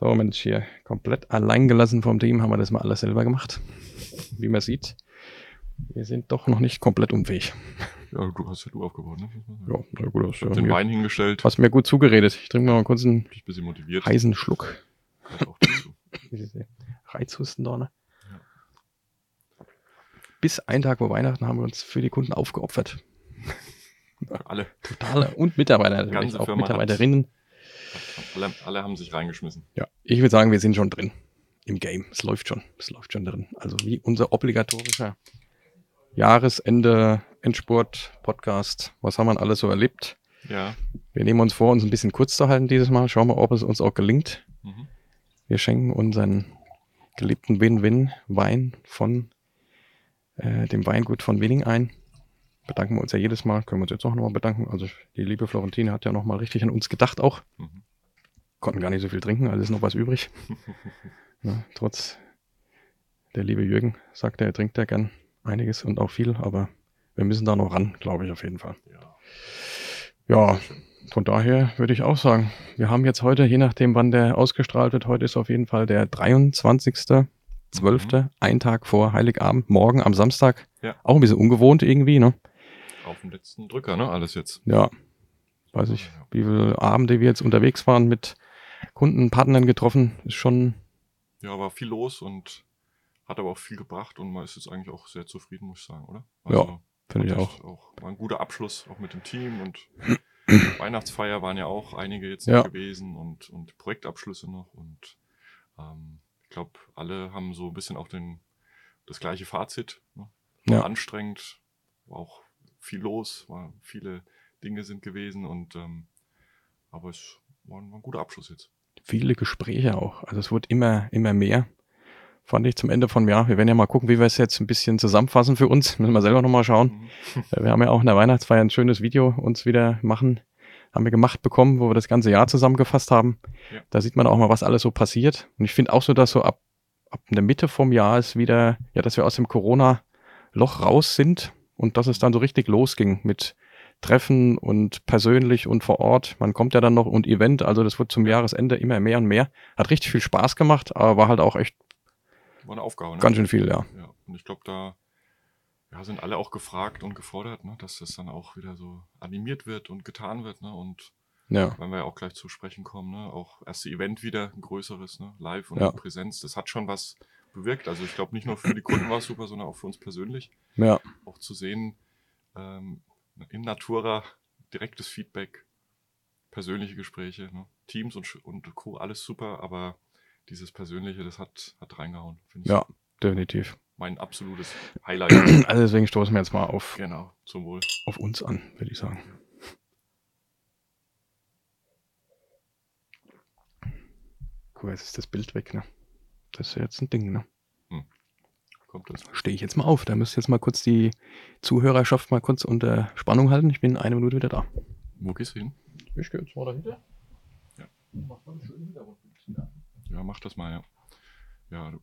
So, Mensch, hier komplett allein gelassen vom Team haben wir das mal alles selber gemacht. Wie man sieht, wir sind doch noch nicht komplett unfähig. Ja, du hast ja du aufgebaut, ne? Ja, na gut, Ich hab den ja, Wein hingestellt. hast mir gut zugeredet. Ich trinke mal kurz einen ein bisschen motiviert. heißen Schluck. Dazu. Reizhusten da, ne? Bis einen Tag vor Weihnachten haben wir uns für die Kunden aufgeopfert. Alle. Totale und Mitarbeiter, natürlich, auch Firma hat- Mitarbeiterinnen. Alle. Alle haben sich reingeschmissen. Ja, ich würde sagen, wir sind schon drin im Game. Es läuft schon. Es läuft schon drin. Also wie unser obligatorischer Jahresende Endsport Podcast. Was haben wir alles so erlebt? Ja. Wir nehmen uns vor, uns ein bisschen kurz zu halten dieses Mal. Schauen wir, ob es uns auch gelingt. Mhm. Wir schenken unseren geliebten Win-Win-Wein von äh, dem Weingut von Winning ein. Bedanken wir uns ja jedes Mal. Können wir uns jetzt auch nochmal bedanken. Also die liebe Florentine hat ja nochmal richtig an uns gedacht auch. Mhm. Konnten gar nicht so viel trinken, also ist noch was übrig. ja, trotz der liebe Jürgen sagt er, trinkt ja gern einiges und auch viel, aber wir müssen da noch ran, glaube ich auf jeden Fall. Ja. Ja, von daher würde ich auch sagen, wir haben jetzt heute, je nachdem wann der ausgestrahlt wird, heute ist auf jeden Fall der 23.12., Mhm. Tag vor Heiligabend, morgen am Samstag. Ja. Auch ein bisschen ungewohnt irgendwie, ne? Auf den letzten Drücker, ne? Alles jetzt. Ja, weiß ich, wie viele Abende wir jetzt unterwegs waren mit Kunden, Partnern getroffen, ist schon, Ja, war viel los und hat aber auch viel gebracht und man ist jetzt eigentlich auch sehr zufrieden, muss ich sagen, oder? Ja, finde ich das auch. War ein guter Abschluss, auch mit dem Team und Weihnachtsfeier waren ja auch einige jetzt Ja. gewesen und, und Projektabschlüsse noch und ähm, ich glaube, alle haben so ein bisschen auch den, das gleiche Fazit. Ne? War Ja. anstrengend, war auch viel los, war viele Dinge sind gewesen und ähm, aber es war ein, war ein guter Abschluss jetzt. viele Gespräche auch. Also es wird immer, immer mehr. Fand ich zum Ende vom Jahr. Wir werden ja mal gucken, wie wir es jetzt ein bisschen zusammenfassen für uns. Müssen wir selber nochmal schauen. Mhm. Äh, Wir haben ja auch in der Weihnachtsfeier ein schönes Video uns wieder machen, haben wir gemacht bekommen, wo wir das ganze Jahr zusammengefasst haben. Ja. Da sieht man auch mal, was alles so passiert. Und ich finde auch so, dass so ab, ab der Mitte vom Jahr ist wieder, ja, dass wir aus dem Corona-Loch raus sind und dass es dann so richtig losging mit Treffen und persönlich und vor Ort. Man kommt ja dann noch und Event, also das wird zum Jahresende immer mehr und mehr. Hat richtig viel Spaß gemacht, aber war halt auch echt War eine Aufgabe. Ne? ganz schön viel, ja. Ja, und ich glaube, da ja, sind alle auch gefragt und gefordert, ne, dass das dann auch wieder so animiert wird und getan wird. Ne, und Ja, wenn wir ja auch gleich zu sprechen kommen, ne, auch erste Event wieder, ein größeres, ne, live und Ja. in Präsenz, das hat schon was bewirkt. Also ich glaube, nicht nur für die Kunden war es super, sondern auch für uns persönlich. ja, Auch zu sehen, ähm, in Natura direktes Feedback, persönliche Gespräche, ne, Teams und, und Co., alles super, aber dieses Persönliche, das hat, hat reingehauen. finde ich ja, definitiv. Mein absolutes Highlight. Also deswegen stoßen wir jetzt mal auf, genau, zum Wohl. auf uns an, würde ich sagen. Mal, jetzt ist das Bild weg, ne? Das ist ja jetzt ein Ding, ne? Kommt das? Stehe ich jetzt mal auf. Da müsst ihr jetzt mal kurz die Zuhörerschaft mal kurz unter Spannung halten. Ich bin in einer Minute wieder da. Wo gehst du hin? Ich gehe jetzt mal dahinter. Ja. Mach mal einen schönen Hintergrundbild. Ja. Ja, mach das mal, ja. Ja, du.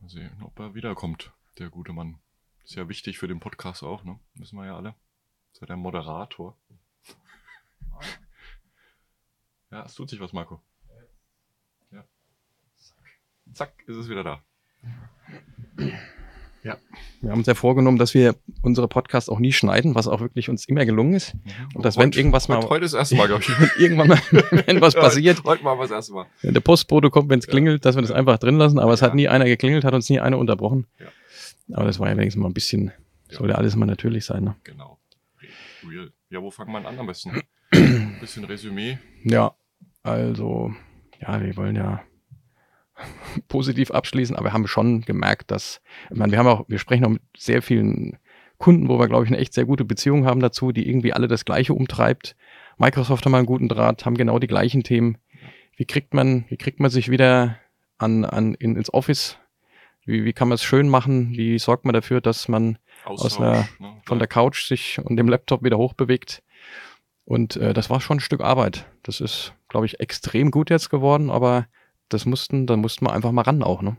Mal sehen, ob er wiederkommt, der gute Mann. Ist ja wichtig für den Podcast auch, ne? Wissen wir ja alle. Ist ja der Moderator. Ja, es tut sich was, Marco. Ja. Zack, ist es wieder da. Wir haben uns ja vorgenommen, dass wir unsere Podcasts auch nie schneiden, was auch wirklich uns immer gelungen ist. Und das, wenn Heute- irgendwas mal- Heute, ist das erste Mal, glaube ich. Irgendwann mal, wenn was passiert, Heute mal was das erste Mal. wenn der Postbote kommt, wenn es klingelt, dass wir das einfach drin lassen. Aber es hat Ja. nie einer geklingelt, hat uns nie einer unterbrochen. Ja. Aber das war ja wenigstens mal ein bisschen, Ja. sollte alles mal natürlich sein. Ne? Genau. Real. Ja, wo fangen wir an am besten? Ein bisschen Resümee. Ja, also, ja, wir wollen ja positiv abschließen, aber wir haben schon gemerkt, dass, ich meine, wir haben auch, wir sprechen auch mit sehr vielen Kunden, wo wir, glaube ich, eine echt sehr gute Beziehung haben dazu, die irgendwie alle das Gleiche umtreibt. Microsoft haben einen guten Draht, haben genau die gleichen Themen. Wie kriegt man, wie kriegt man sich wieder an, an, in, ins Office? Wie, wie kann man es schön machen? Wie sorgt man dafür, dass man Austausch. einer- ne? von der Couch sich und dem Laptop wieder hochbewegt. Und äh, das war schon ein Stück Arbeit. Das ist, glaube ich, extrem gut jetzt geworden, aber das mussten, da mussten wir einfach mal ran auch, ne?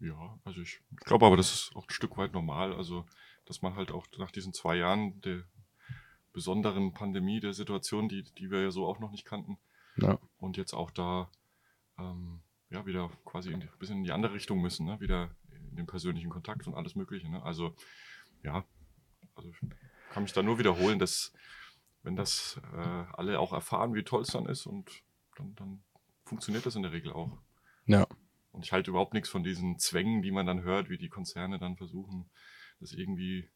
Ja, also ich glaube aber, das ist auch ein Stück weit normal. Also, dass man halt auch nach diesen zwei Jahren der besonderen Pandemie, der Situation, die, die wir ja so auch noch nicht kannten, Ja. Und jetzt auch da ähm, ja wieder quasi ein bisschen in die andere Richtung müssen, ne? wieder in den persönlichen Kontakt und alles Mögliche. Ne? Also ja, also ich kann mich da nur wiederholen, dass wenn das äh, alle auch erfahren, wie toll es dann ist und dann, dann funktioniert das in der Regel auch. Ja. Und ich halte überhaupt nichts von diesen Zwängen, die man dann hört, wie die Konzerne dann versuchen, das irgendwie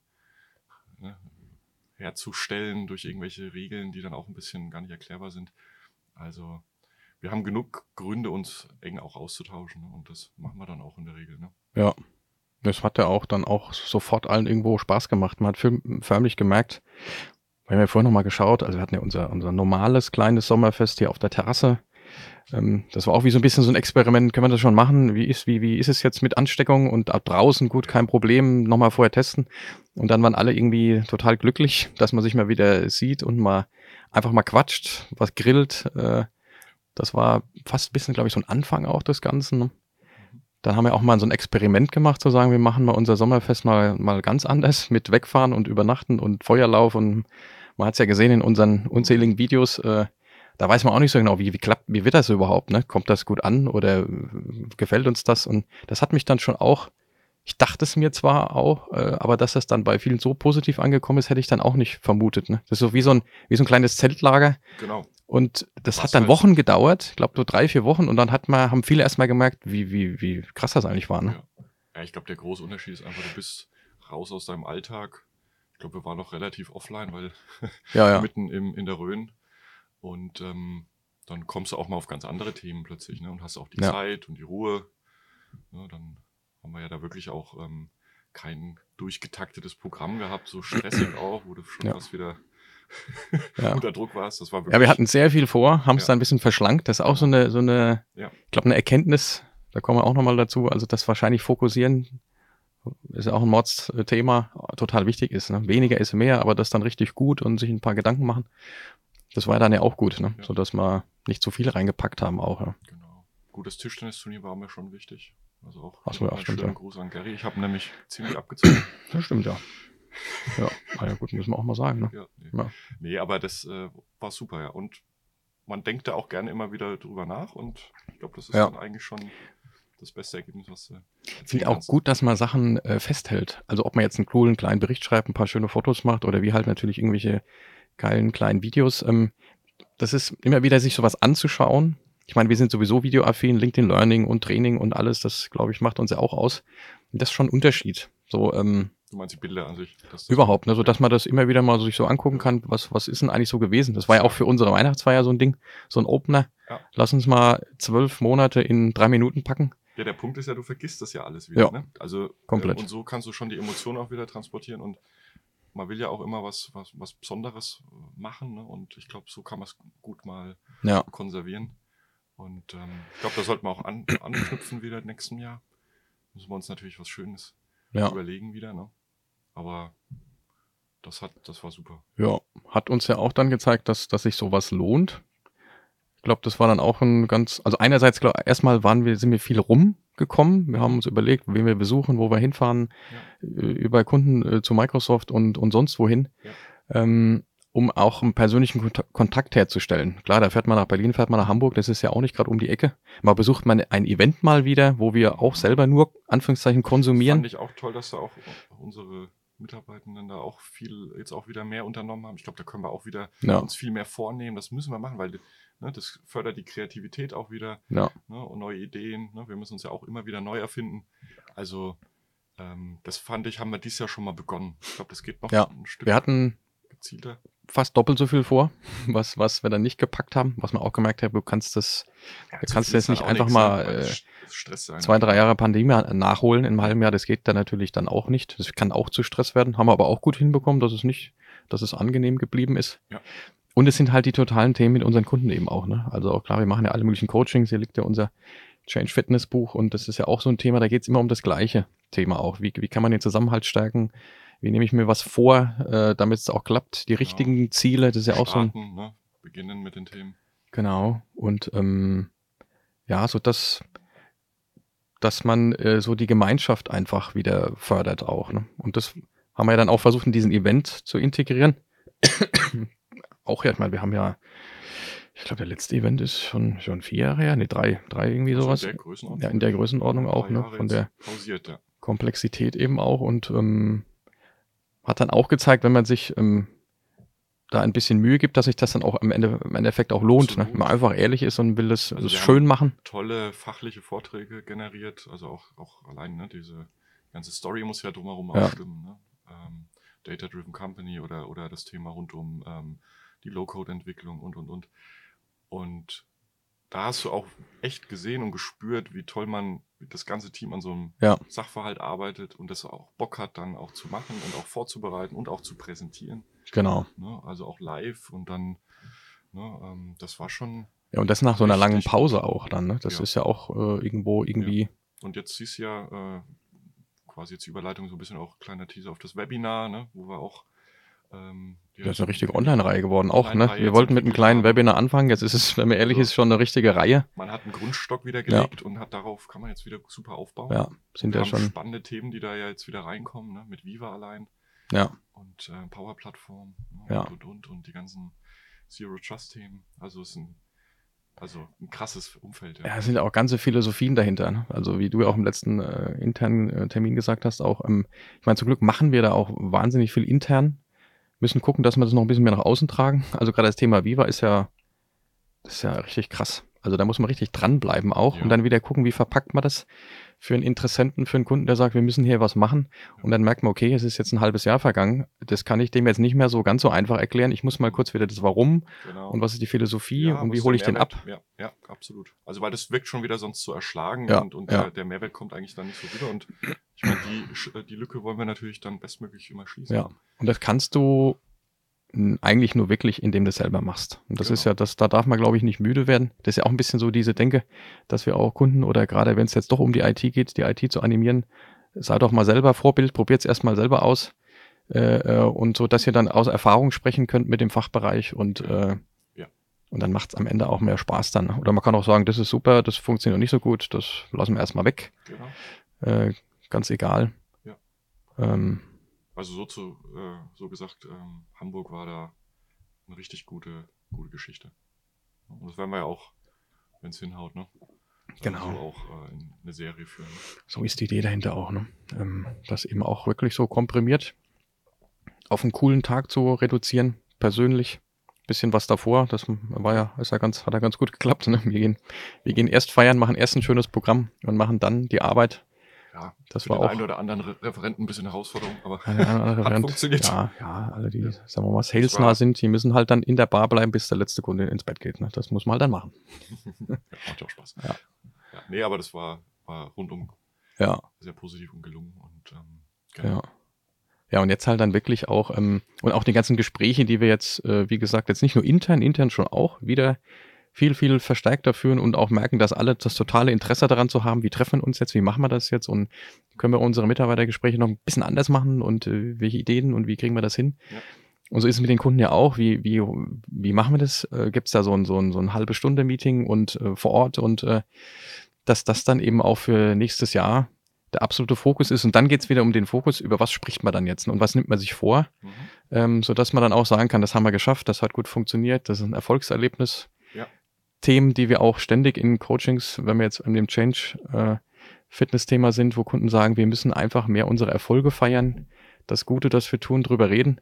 ne, herzustellen durch irgendwelche Regeln, die dann auch ein bisschen gar nicht erklärbar sind. Also wir haben genug Gründe, uns eng auch auszutauschen. Ne? Und das machen wir dann auch in der Regel. Ne? Ja. Das hat ja auch dann auch sofort allen irgendwo Spaß gemacht. Man hat förmlich gemerkt, wir haben ja vorhin nochmal geschaut, also wir hatten ja unser, unser normales kleines Sommerfest hier auf der Terrasse. Ähm, das war auch wie so ein bisschen so ein Experiment. Können wir das schon machen? Wie ist, wie, wie ist es jetzt mit Ansteckung und ab draußen? Gut, kein Problem. Nochmal vorher testen. Und dann waren alle irgendwie total glücklich, dass man sich mal wieder sieht und mal einfach mal quatscht, was grillt. Äh, das war fast ein bisschen, glaube ich, so ein Anfang auch des Ganzen. Ne? Dann haben wir auch mal so ein Experiment gemacht, zu sagen, wir machen mal unser Sommerfest mal, mal ganz anders mit Wegfahren und Übernachten und Feuerlauf. Und man hat es ja gesehen in unseren unzähligen Videos, äh, da weiß man auch nicht so genau, wie, wie klappt, wie wird das überhaupt, ne? Kommt das gut an oder gefällt uns das? Und das hat mich dann schon auch ich dachte es mir zwar auch, äh, aber dass das dann bei vielen so positiv angekommen ist, hätte ich dann auch nicht vermutet. Ne? Das ist so wie so ein, wie so ein kleines Zeltlager. Genau. Und das Was hat dann. Wochen gedauert, ich glaube so drei, vier Wochen, und dann hat man, haben viele erstmal gemerkt, wie, wie, wie krass das eigentlich war. Ne? Ja. ja ich glaube, der große Unterschied ist einfach, du bist raus aus deinem Alltag. Ich glaube, wir waren noch relativ offline, weil ja, ja. mitten im, in der Rhön. Und ähm, dann kommst du auch mal auf ganz andere Themen plötzlich, ne? Und hast auch die ja. Zeit und die Ruhe. Ja, dann haben wir ja da wirklich auch ähm, kein durchgetaktetes Programm gehabt, so stressig auch, wo du schon ja. fast wieder ja. unter Druck warst. Das war wirklich ja, wir hatten sehr viel vor, haben es ja. dann ein bisschen verschlankt. Das ist auch so eine, so eine, ja. ich glaube, eine Erkenntnis, da kommen wir auch nochmal dazu, also das wahrscheinlich fokussieren ist ja auch ein Mods-Thema, total wichtig ist. Ne? Weniger ist mehr, aber das dann richtig gut und sich ein paar Gedanken machen. Das war dann ja auch gut, ne? Ja. sodass wir nicht zu viel reingepackt haben auch. Ja. Genau. Gutes Tischtennisturnier war mir schon wichtig. Also auch Ach so, ja, stimmt, schönen ja. Gruß an Gary. Ich habe nämlich ziemlich abgezogen. Das stimmt, ja. Ja, ah ja gut, müssen wir auch mal sagen. Ne? Ja, nee. Ja. nee aber das äh, war super, ja. Und man denkt da auch gerne immer wieder drüber nach und ich glaube, das ist ja. dann eigentlich schon das beste Ergebnis, was du. Ich finde auch gut, dass man Sachen äh, festhält. Also ob man jetzt einen coolen kleinen Bericht schreibt, ein paar schöne Fotos macht oder wie halt natürlich irgendwelche geilen kleinen Videos. Ähm, das ist immer wieder sich sowas anzuschauen, ich meine, wir sind sowieso videoaffin, LinkedIn Learning und Training und alles, das glaube ich macht uns ja auch aus. Und das ist schon ein Unterschied. So, ähm, du meinst die Bilder an sich? überhaupt, ne, so dass man das immer wieder mal so sich so angucken kann, was, was ist denn eigentlich so gewesen? Das war ja auch für unsere Weihnachtsfeier so ein Ding, so ein Opener. Ja. Lass uns mal zwölf Monate in drei Minuten packen. Ja, der Punkt ist ja, du vergisst das ja alles wieder. Ja, ne? Also komplett. Äh, und so kannst du schon die Emotionen auch wieder transportieren und man will ja auch immer was, was, was Besonderes machen. Ne? Und ich glaube, so kann man es gut mal ja. konservieren. Und ähm, ich glaube, da sollten wir auch an, anknüpfen wieder nächsten Jahr. Müssen wir uns natürlich was Schönes ja. überlegen wieder, ne? Aber das hat, das war super. Ja, hat uns ja auch dann gezeigt, dass, dass sich sowas lohnt. Ich glaube, das war dann auch ein ganz, also einerseits, glaub, erstmal waren wir, sind wir viel rumgekommen. Wir haben uns überlegt, wen wir besuchen, wo wir hinfahren, ja. Äh, über Kunden äh, zu Microsoft und, und sonst wohin. Ja. Ähm, um auch einen persönlichen Kontakt herzustellen. Klar, da fährt man nach Berlin, fährt man nach Hamburg, das ist ja auch nicht gerade um die Ecke. Mal besucht man ein Event mal wieder, wo wir auch selber nur Anführungszeichen konsumieren. Fand ich auch toll, dass da auch unsere Mitarbeitenden da auch viel jetzt auch wieder mehr unternommen haben. Ich glaube, da können wir auch wieder ja. uns viel mehr vornehmen. Das müssen wir machen, weil ne, das fördert die Kreativität auch wieder ja. ne, und neue Ideen. Ne? Wir müssen uns ja auch immer wieder neu erfinden. Also ähm, das fand ich, haben wir dieses Jahr schon mal begonnen. Ich glaube, das geht noch ja. ein Stück. Wir hatten gezielter fast doppelt so viel vor, was, was wir dann nicht gepackt haben, was man auch gemerkt hat, du kannst das, ja, du kannst jetzt nicht einfach mal ne? äh, zwei, drei Jahre Pandemie nachholen in einem halben Jahr, das geht dann natürlich dann auch nicht. Das kann auch zu Stress werden, haben wir aber auch gut hinbekommen, dass es nicht, dass es angenehm geblieben ist. Ja. Und es sind halt die totalen Themen mit unseren Kunden eben auch, ne? Also auch klar, wir machen ja alle möglichen Coachings, hier liegt ja unser Change Fitness Buch und das ist ja auch so ein Thema, da geht es immer um das gleiche Thema auch. Wie, wie kann man den Zusammenhalt stärken? Wie nehme ich mir was vor, äh, damit es auch klappt? Die richtigen ja. Ziele, das ist ja Starten, auch so ein. Ne? Beginnen mit den Themen. Genau. Und ähm, ja, so dass, dass man äh, so die Gemeinschaft einfach wieder fördert auch. Ne? Und das haben wir ja dann auch versucht, in diesen Event zu integrieren. Auch ja, ich meine, wir haben ja Ich glaube, der letzte Event ist schon, schon vier Jahre her, ne, drei, drei irgendwie Also sowas. in der Größenordnung. Ja, in der Größenordnung auch, ne? Jahre Von der Pausiert, ja. Komplexität eben auch und ähm, hat dann auch gezeigt, wenn man sich ähm, da ein bisschen Mühe gibt, dass sich das dann auch am Ende im Endeffekt auch lohnt. Ne? Wenn man einfach ehrlich ist und will das, Also wir schön machen. Tolle fachliche Vorträge generiert. Also auch, auch allein ne, diese ganze Story muss ja drumherum Ja. auch stimmen. Ne? Ähm, Data-Driven Company oder, oder das Thema rund um ähm, die Low-Code-Entwicklung und, und, und. Und da hast du auch echt gesehen und gespürt, wie toll man, das ganze Team an so einem Ja. Sachverhalt arbeitet und das auch Bock hat, dann auch zu machen und auch vorzubereiten und auch zu präsentieren. Genau. Ne? Also auch live und dann, ne, ähm, das war schon. Ja, und das nach so einer langen. Pause auch dann. Ne? Das Ja. ist ja auch äh, irgendwo irgendwie. Und jetzt siehst du ja äh, quasi jetzt die Überleitung so ein bisschen auch kleiner Teaser auf das Webinar, ne, wo wir auch. Ähm, ja, Das ist so eine richtige Online-Reihe geworden auch. Ne? Wir wollten mit einem kleinen. Webinar anfangen. Jetzt ist es, wenn man ehrlich Also- ist, schon eine richtige Reihe. Man hat einen Grundstock wieder gelegt und hat darauf kann man jetzt wieder super aufbauen. Ja, sind ja schon. spannende Themen, die da ja jetzt wieder reinkommen, ne, mit Viva allein Ja, und äh, Power-Plattform ne, Ja. und, und und und die ganzen Zero Trust-Themen. Also es ist ein, also ein krasses Umfeld. Ja, es sind auch ganze Philosophien dahinter. Ne? Also wie du ja auch im letzten äh, internen äh, Termin gesagt hast, auch, ähm, ich meine, zum Glück machen wir da auch wahnsinnig viel intern. Müssen gucken, dass wir das noch ein bisschen mehr nach außen tragen. Also gerade das Thema Viva ist ja, ist ja richtig krass. Also da muss man richtig dranbleiben auch Ja. und dann wieder gucken, wie verpackt man das für einen Interessenten, für einen Kunden, der sagt, wir müssen hier was machen. Und dann merkt man, okay, es ist jetzt ein halbes Jahr vergangen. Das kann ich dem jetzt nicht mehr so ganz so einfach erklären. Ich muss mal kurz wieder das Warum Genau. und was ist die Philosophie Ja, und wie hole ich den ab. Ja, ja, absolut. Also weil das wirkt schon wieder sonst so erschlagen Ja, und, und ja. der, der Mehrwert kommt eigentlich dann nicht so rüber. Und ich meine, die, die Lücke wollen wir natürlich dann bestmöglich immer schließen. Ja. Und das kannst du eigentlich nur wirklich, indem du es selber machst. Und das Genau. ist ja, das, da darf man, glaube ich, nicht müde werden. Das ist ja auch ein bisschen so diese Denke, dass wir auch Kunden oder gerade wenn es jetzt doch um die IT geht, die IT zu animieren, sei doch mal selber Vorbild, probiert es erstmal selber aus. Äh, äh, und so, dass ihr dann aus Erfahrung sprechen könnt mit dem Fachbereich und äh, Ja. und dann macht es am Ende auch mehr Spaß dann. Oder man kann auch sagen, das ist super, das funktioniert nicht so gut, das lassen wir erstmal weg. Genau. Äh, ganz egal. Ja. Ähm, Also so zu, äh, so gesagt, ähm, Hamburg war da eine richtig gute, gute Geschichte. Und das werden wir ja auch, wenn es hinhaut, ne? Genau. So auch äh, in eine Serie führen. So ist die Idee dahinter auch, ne? Ähm, das eben auch wirklich so komprimiert auf einen coolen Tag zu reduzieren, persönlich. Bisschen was davor, das war ja, ist ja ganz, hat ja ganz gut geklappt. Ne? Wir, gehen, wir gehen erst feiern, machen erst ein schönes Programm und machen dann die Arbeit. Ja, Das war auch einen oder anderen Re Referenten ein bisschen Herausforderung, aber eine hat funktioniert. Ja, ja, alle, die, Ja. sagen wir mal, salesnah sind, die müssen halt dann in der Bar bleiben, bis der letzte Kunde ins Bett geht. Ne? Das muss man halt dann machen. ja, macht ja auch Spaß. Ja. Ja, nee, aber das war, war rundum Ja. sehr positiv und gelungen. Und ähm, genau. Ja. Ja, und jetzt halt dann wirklich auch, ähm, und auch die ganzen Gespräche, die wir jetzt, äh, wie gesagt, jetzt nicht nur intern, intern schon auch wieder viel, viel verstärkter führen und auch merken, dass alle das totale Interesse daran zu haben, wie treffen wir uns jetzt, wie machen wir das jetzt und können wir unsere Mitarbeitergespräche noch ein bisschen anders machen und äh, welche Ideen und wie kriegen wir das hin? Ja. Und so ist es mit den Kunden ja auch. Wie, wie, wie machen wir das? Äh, Gibt es da so ein, so ein, so ein halbe Stunde Meeting und äh, vor Ort und äh, dass das dann eben auch für nächstes Jahr der absolute Fokus ist. Und dann geht es wieder um den Fokus, über was spricht man dann jetzt und was nimmt man sich vor, Mhm. ähm, sodass man dann auch sagen kann, das haben wir geschafft, das hat gut funktioniert, das ist ein Erfolgserlebnis. Themen, die wir auch ständig in Coachings, wenn wir jetzt in dem Change äh, Fitness-Thema sind, wo Kunden sagen, wir müssen einfach mehr unsere Erfolge feiern, das Gute, das wir tun, drüber reden.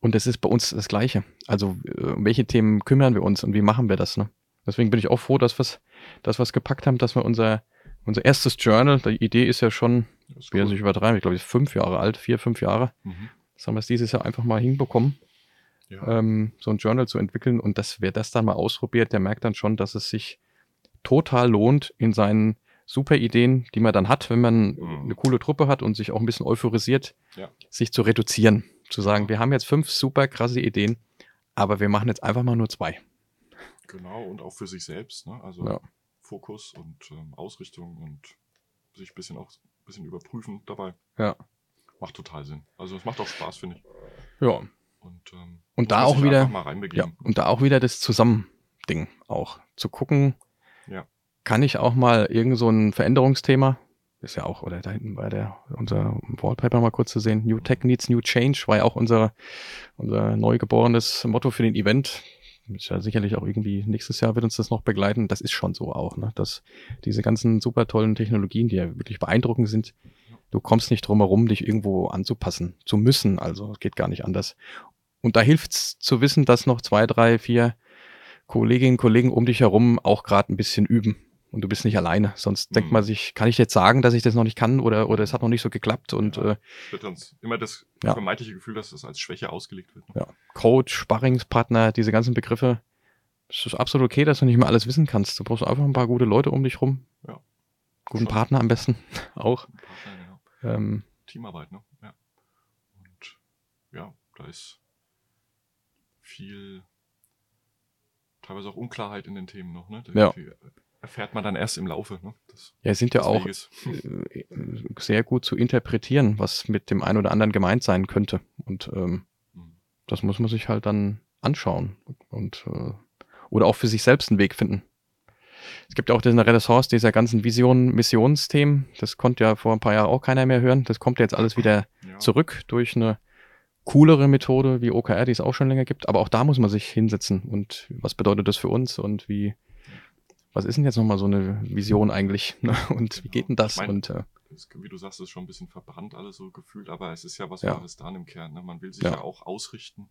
Und das ist bei uns das Gleiche. Also, äh, um welche Themen kümmern wir uns und wie machen wir das? Ne? Deswegen bin ich auch froh, dass wir das was gepackt haben, dass wir unser, unser erstes Journal, die Idee ist ja schon, ist cool. nicht übertreiben, ich glaube, ich ist fünf Jahre alt, vier, fünf Jahre. Mhm. Das haben wir es dieses Jahr einfach mal hinbekommen, Ja. ähm, so ein Journal zu entwickeln. Und das, wer das dann mal ausprobiert, der merkt dann schon, dass es sich total lohnt, in seinen super Ideen, die man dann hat, wenn man Mhm. eine coole Truppe hat und sich auch ein bisschen euphorisiert, Ja. sich zu reduzieren. Zu sagen, wir haben jetzt fünf super krasse Ideen, aber wir machen jetzt einfach mal nur zwei. Genau, und auch für sich selbst, ne? Also Ja. Fokus und ähm, Ausrichtung und sich ein bisschen auch ein bisschen überprüfen dabei. Ja. Macht total Sinn. Also es macht auch Spaß, finde ich. Ja. Und, ähm, Und da auch wieder- Ja, und da auch wieder das Zusammending auch. Zu gucken, Ja. kann ich auch mal irgend so ein Veränderungsthema, ist ja auch, oder da hinten bei der, unser Wallpaper mal kurz zu sehen, New Tech Needs New Change, war ja auch unser, unser neugeborenes Motto für den Event. ist ja sicherlich auch irgendwie nächstes Jahr wird uns das noch begleiten. Das ist schon so auch, ne? dass diese ganzen super tollen Technologien, die ja wirklich beeindruckend sind, du kommst nicht drum herum, dich irgendwo anzupassen, zu müssen. Also es geht gar nicht anders. Und da hilft es zu wissen, dass noch zwei, drei, vier Kolleginnen und Kollegen um dich herum auch gerade ein bisschen üben. Und du bist nicht alleine. Sonst mhm. denkt man sich, kann ich jetzt sagen, dass ich das noch nicht kann oder, oder es hat noch nicht so geklappt. Und ja, äh, wird uns immer das ja. vermeintliche Gefühl, dass das als Schwäche ausgelegt wird. Ne? Ja. Coach, Sparringspartner, diese ganzen Begriffe. Es ist absolut okay, dass du nicht mehr alles wissen kannst. Du brauchst einfach ein paar gute Leute um dich rum. Ja. Guten Schon. Partner am besten auch. Partner, genau. ähm, Teamarbeit, ne? Ja. Und ja, da ist viel teilweise auch Unklarheit in den Themen noch, ne? Ja. Die erfährt man dann erst im Laufe. Ne? Des, ja, sind ja auch äh, sehr gut zu interpretieren, was mit dem einen oder anderen gemeint sein könnte. Und ähm, mhm. das muss man sich halt dann anschauen und äh, oder auch für sich selbst einen Weg finden. Es gibt ja auch diese Renaissance dieser ganzen Visionen, Missionsthemen. Das konnte ja vor ein paar Jahren auch keiner mehr hören. Das kommt jetzt alles wieder ja. zurück durch eine coolere Methode wie OKR, die es auch schon länger gibt. Aber auch da muss man sich hinsetzen und was bedeutet das für uns und wie, was ist denn jetzt nochmal so eine Vision eigentlich? Ne? Und wie geht denn das? Ich mein, und, äh, wie du sagst, ist schon ein bisschen verbrannt alles so gefühlt, aber es ist ja was ja. Wahres dran im Kern. Ne? Man will sich ja. ja. auch ausrichten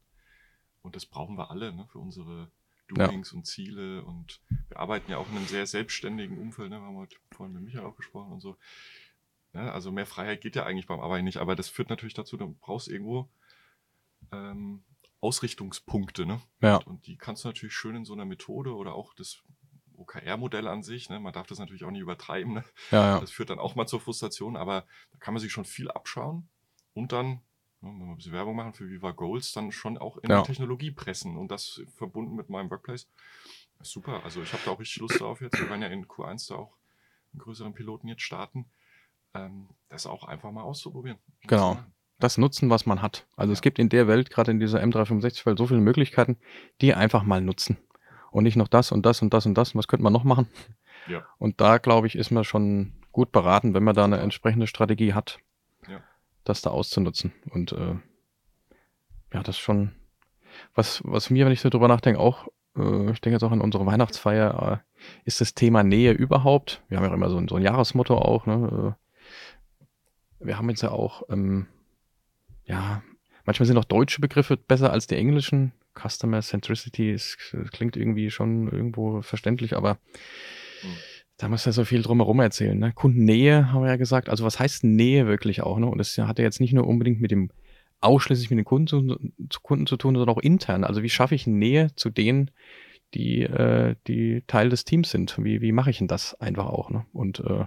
und das brauchen wir alle ne? für unsere Doings ja. und Ziele und wir arbeiten ja auch in einem sehr selbstständigen Umfeld. Ne? Wir haben heute vorhin mit Michael auch gesprochen und so. Ja, also mehr Freiheit geht ja eigentlich beim Arbeiten nicht, aber das führt natürlich dazu, du brauchst irgendwo ähm, Ausrichtungspunkte. Ne? Ja. Und, die kannst du natürlich schön in so einer Methode oder auch das OKR-Modell an sich. Ne? Man darf das natürlich auch nicht übertreiben. Ne? Ja, ja. Das führt dann auch mal zur Frustration, aber da kann man sich schon viel abschauen und dann, ne, wenn wir ein bisschen Werbung machen für Viva Goals, dann schon auch in ja. die Technologie pressen und das verbunden mit meinem Workplace. Super, also ich habe da auch richtig Lust drauf jetzt. Wir werden ja in Q1 da auch einen größeren Piloten jetzt starten. Ähm, das auch einfach mal auszuprobieren. Genau. Das nutzen, was man hat. Also ja. es gibt in der Welt, gerade in dieser M365-Welt, so viele Möglichkeiten, die einfach mal nutzen und nicht noch das und das und das und das. Was könnte man noch machen? Ja. Und da, glaube ich, ist man schon gut beraten, wenn man da eine entsprechende Strategie hat, ja. das da auszunutzen. Und äh, ja, das ist schon was, was mir, wenn ich so drüber nachdenke, auch, äh, ich denke jetzt auch an unsere Weihnachtsfeier, äh, ist das Thema Nähe überhaupt. Wir haben ja immer so ein, so ein Jahresmotto auch. Ne? Äh, wir haben jetzt ja auch, ähm, ja, manchmal sind auch deutsche Begriffe besser als die englischen. Customer Centricity ist, klingt irgendwie schon irgendwo verständlich, aber hm. da muss ja so viel drumherum erzählen. Ne? Kundennähe haben wir ja gesagt. Also was heißt Nähe wirklich auch? Ne? Und das hat ja jetzt nicht nur unbedingt mit dem ausschließlich mit den Kunden zu, zu Kunden zu tun, sondern auch intern. Also wie schaffe ich Nähe zu denen, die, äh, die Teil des Teams sind? Wie, wie mache ich denn das einfach auch? Ne? Und äh,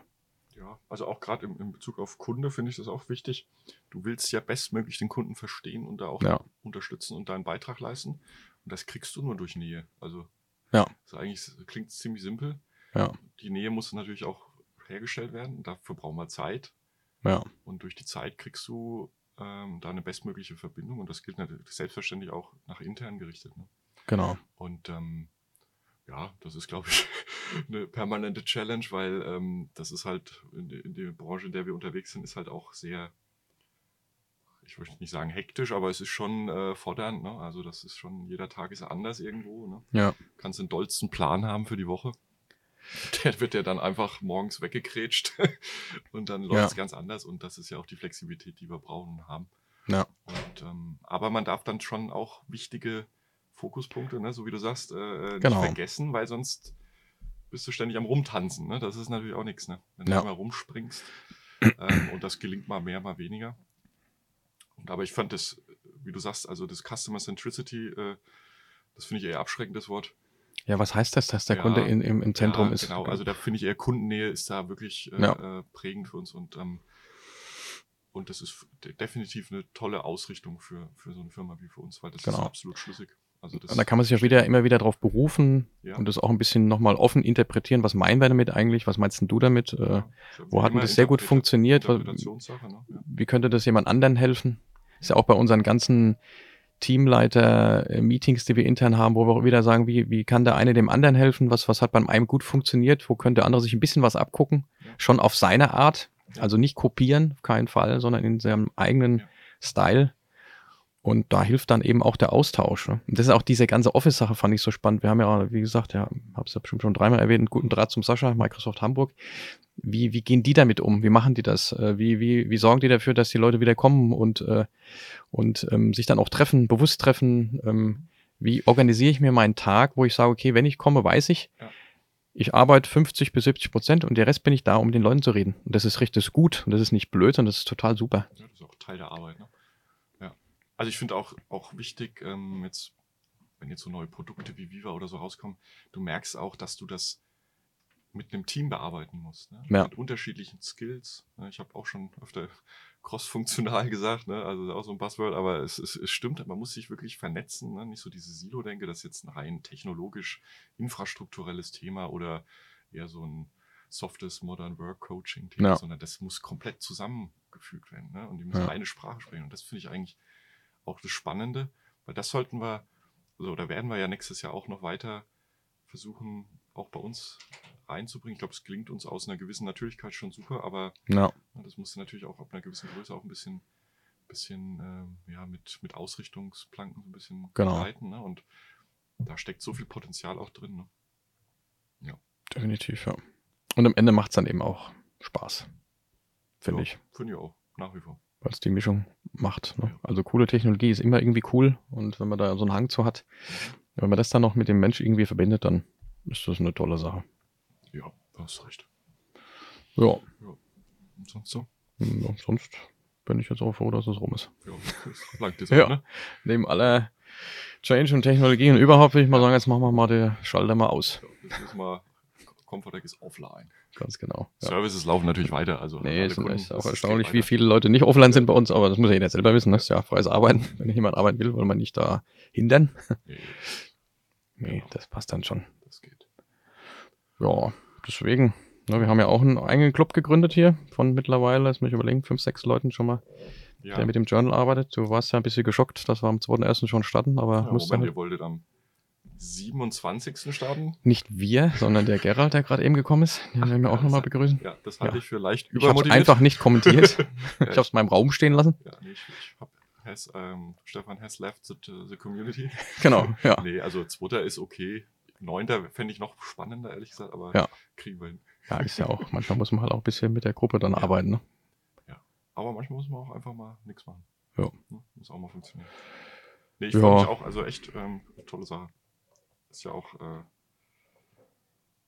also auch gerade im, im, Bezug auf Kunde finde ich das auch wichtig. Du willst ja bestmöglich den Kunden verstehen und da auch ja. unterstützen und da einen Beitrag leisten. Und das kriegst du nur durch Nähe. Also ja. das eigentlich klingt ziemlich simpel. Ja. Die Nähe muss natürlich auch hergestellt werden. Dafür brauchen wir Zeit. Ja. Und durch die Zeit kriegst du ähm, da eine bestmögliche Verbindung. Und das gilt natürlich selbstverständlich auch nach intern gerichtet. Ne? Genau. Und ähm, ja, das ist, glaube ich, eine permanente Challenge, weil ähm, das ist halt in, in der Branche, in der wir unterwegs sind, ist halt auch sehr, ich möchte nicht sagen hektisch, aber es ist schon äh, fordernd. Ne? Also das ist schon, jeder Tag ist anders irgendwo. Ne? Ja. Kannst einen dollsten Plan haben für die Woche. Der wird ja dann einfach morgens weggekrätscht und dann läuft es ja. ganz anders und das ist ja auch die Flexibilität, die wir brauchen und haben. Ja. Und, ähm, aber man darf dann schon auch wichtige Fokuspunkte, ne, so wie du sagst, äh, nicht genau. vergessen, weil sonst bist du ständig am Rumtanzen. Ne? Das ist natürlich auch nichts, ne? wenn ja. du immer rumspringst. ähm, und das gelingt mal mehr, mal weniger. Und, aber ich fand das, wie du sagst, also das Customer Centricity, äh, das finde ich eher abschreckendes Wort. Ja, was heißt das, dass der ja, Kunde in, im, im Zentrum ja, ist? Genau, also da finde ich eher Kundennähe ist da wirklich äh, äh, prägend für uns und, ähm, und das ist definitiv eine tolle Ausrichtung für, für so eine Firma wie für uns, weil das genau. ist absolut schlüssig. Also und da kann man sich auch wieder immer wieder darauf berufen ja. und das auch ein bisschen nochmal offen interpretieren. Was meinen wir damit eigentlich? Was meinst du damit? Äh, ja. wo hat denn das sehr gut funktioniert? Ne? Ja. Wie könnte das jemand anderen helfen? Ist ja auch bei unseren ganzen Teamleiter-Meetings, die wir intern haben, wo wir auch wieder sagen, wie, wie kann der eine dem anderen helfen? Was, was hat beim einen gut funktioniert? Wo könnte der andere sich ein bisschen was abgucken? Schon auf seine Art. Also nicht kopieren, auf keinen Fall, sondern in seinem eigenen Style. Und da hilft dann eben auch der Austausch. Ne? Und das ist auch diese ganze Office-Sache, fand ich so spannend. Wir haben ja, wie gesagt, ja, habe es ja bestimmt schon dreimal erwähnt, einen guten Draht zum Sascha, Microsoft Hamburg. Wie, wie gehen die damit um? Wie machen die das? Äh, wie, wie, wie sorgen die dafür, dass die Leute wieder kommen und, äh, und ähm, sich dann auch treffen, bewusst treffen? Ähm, wie organisiere ich mir meinen Tag, wo ich sage, okay, wenn ich komme, weiß ich, ja. ich arbeite 50 bis 70 Prozent und der Rest bin ich da, um mit den Leuten zu reden. Und das ist richtig gut und das ist nicht blöd und das ist total super. Ja, das ist auch Teil der Arbeit. Ne? Also ich finde auch, auch wichtig, ähm, jetzt, wenn jetzt so neue Produkte wie Viva oder so rauskommen, du merkst auch, dass du das mit einem Team bearbeiten musst. Ne? Ja. Mit unterschiedlichen Skills. Ne? Ich habe auch schon öfter cross-funktional gesagt, ne? also auch so ein Buzzword, aber es, es, es stimmt, man muss sich wirklich vernetzen. Ne? Nicht so diese Silo-Denke, das ist jetzt ein rein technologisch infrastrukturelles Thema oder eher so ein softes Modern Work Coaching Thema, ja. sondern das muss komplett zusammengefügt werden. Ne? Und die müssen ja. eine Sprache sprechen. Und das finde ich eigentlich auch das Spannende, weil das sollten wir, also, oder werden wir ja nächstes Jahr auch noch weiter versuchen, auch bei uns reinzubringen. Ich glaube, es gelingt uns aus einer gewissen Natürlichkeit schon super, aber ja. das muss natürlich auch ab einer gewissen Größe auch ein bisschen, bisschen ähm, ja, mit, mit Ausrichtungsplanken ein bisschen genau. begleiten. Ne? Und da steckt so viel Potenzial auch drin. Ne? Ja. Definitiv, ja. Und am Ende macht es dann eben auch Spaß. Finde ja, ich. Finde ich auch, nach wie vor weil es die Mischung macht. Ne? Also coole Technologie ist immer irgendwie cool und wenn man da so einen Hang zu hat, wenn man das dann noch mit dem Mensch irgendwie verbindet, dann ist das eine tolle Sache. Ja, du hast recht. Ja. ja. Und sonst so? Ja, sonst bin ich jetzt auch froh, dass es rum ist. Ja, das langt jetzt ja. ne? Neben aller Change und Technologie und überhaupt würde ich mal sagen, jetzt machen wir mal den Schalter mal aus. Ja, jetzt müssen wir Comfortec ist offline. Ganz genau. Ja. Services laufen natürlich weiter. Also nee, ist, ist auch erstaunlich, wie viele Leute nicht offline sind bei uns, aber das muss ja jeder selber wissen. Das ist ja freies Arbeiten. Wenn jemand arbeiten will, wollen wir nicht da hindern. Nee, nee genau. das passt dann schon. Das geht. Ja, deswegen. Ja, wir haben ja auch einen eigenen Club gegründet hier von mittlerweile, lass mich überlegen, fünf, sechs Leuten schon mal, ja. der mit dem Journal arbeitet. Du warst ja ein bisschen geschockt, dass wir am 2.1. schon starten, aber ja, musste halt... ihr wolltet am 27. starten. Nicht wir, sondern der Gerald, der gerade eben gekommen ist. Den werden wir auch nochmal begrüßen. Ja, das halte ja. ich für leicht übermotiviert. Ich habe einfach nicht kommentiert. ich habe es im Raum stehen lassen. Ja, nee, ich, ich habe has, ähm, Stefan has left the, the community. Genau, ja. nee, also zweiter ist okay. Neunter fände ich noch spannender, ehrlich gesagt, aber ja. kriegen wir hin. Ja, ist ja auch. Manchmal muss man halt auch ein bisschen mit der Gruppe dann ja. arbeiten. Ne? Ja, aber manchmal muss man auch einfach mal nichts machen. Ja. Muss auch mal funktionieren. Nee, ich ja. freue mich auch, also echt ähm, tolle Sache ist ja auch, äh,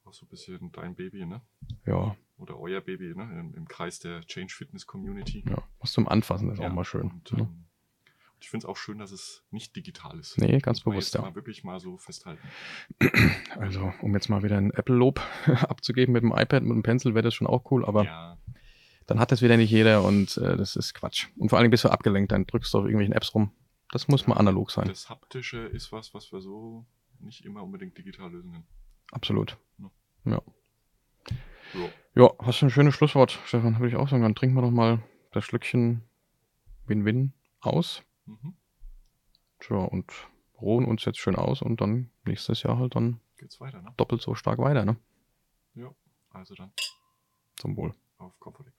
auch so ein bisschen dein Baby, ne? Ja. Oder euer Baby, ne? Im, im Kreis der Change Fitness Community. Ja, was zum Anfassen ist ja, auch mal schön. Und, ne? ähm, ich finde es auch schön, dass es nicht digital ist. Nee, ganz bewusst, ja. Mal wirklich mal so festhalten. Also, um jetzt mal wieder ein Apple-Lob abzugeben mit dem iPad, mit dem Pencil, wäre das schon auch cool, aber ja. dann hat das wieder nicht jeder und äh, das ist Quatsch. Und vor allem bist du abgelenkt, dann drückst du auf irgendwelchen Apps rum. Das muss mal analog sein. Das Haptische ist was, was wir so nicht immer unbedingt digital lösen können. Absolut. Ja. Ja, ja. ja hast du ein schönes Schlusswort, Stefan, würde ich auch sagen. Dann trinken wir doch mal das Schlückchen Win-Win aus. Mhm. Tja, und ruhen uns jetzt schön aus und dann nächstes Jahr halt dann geht's weiter, ne? doppelt so stark weiter, ne? Ja, also dann. Zum Wohl. Auf Comforting.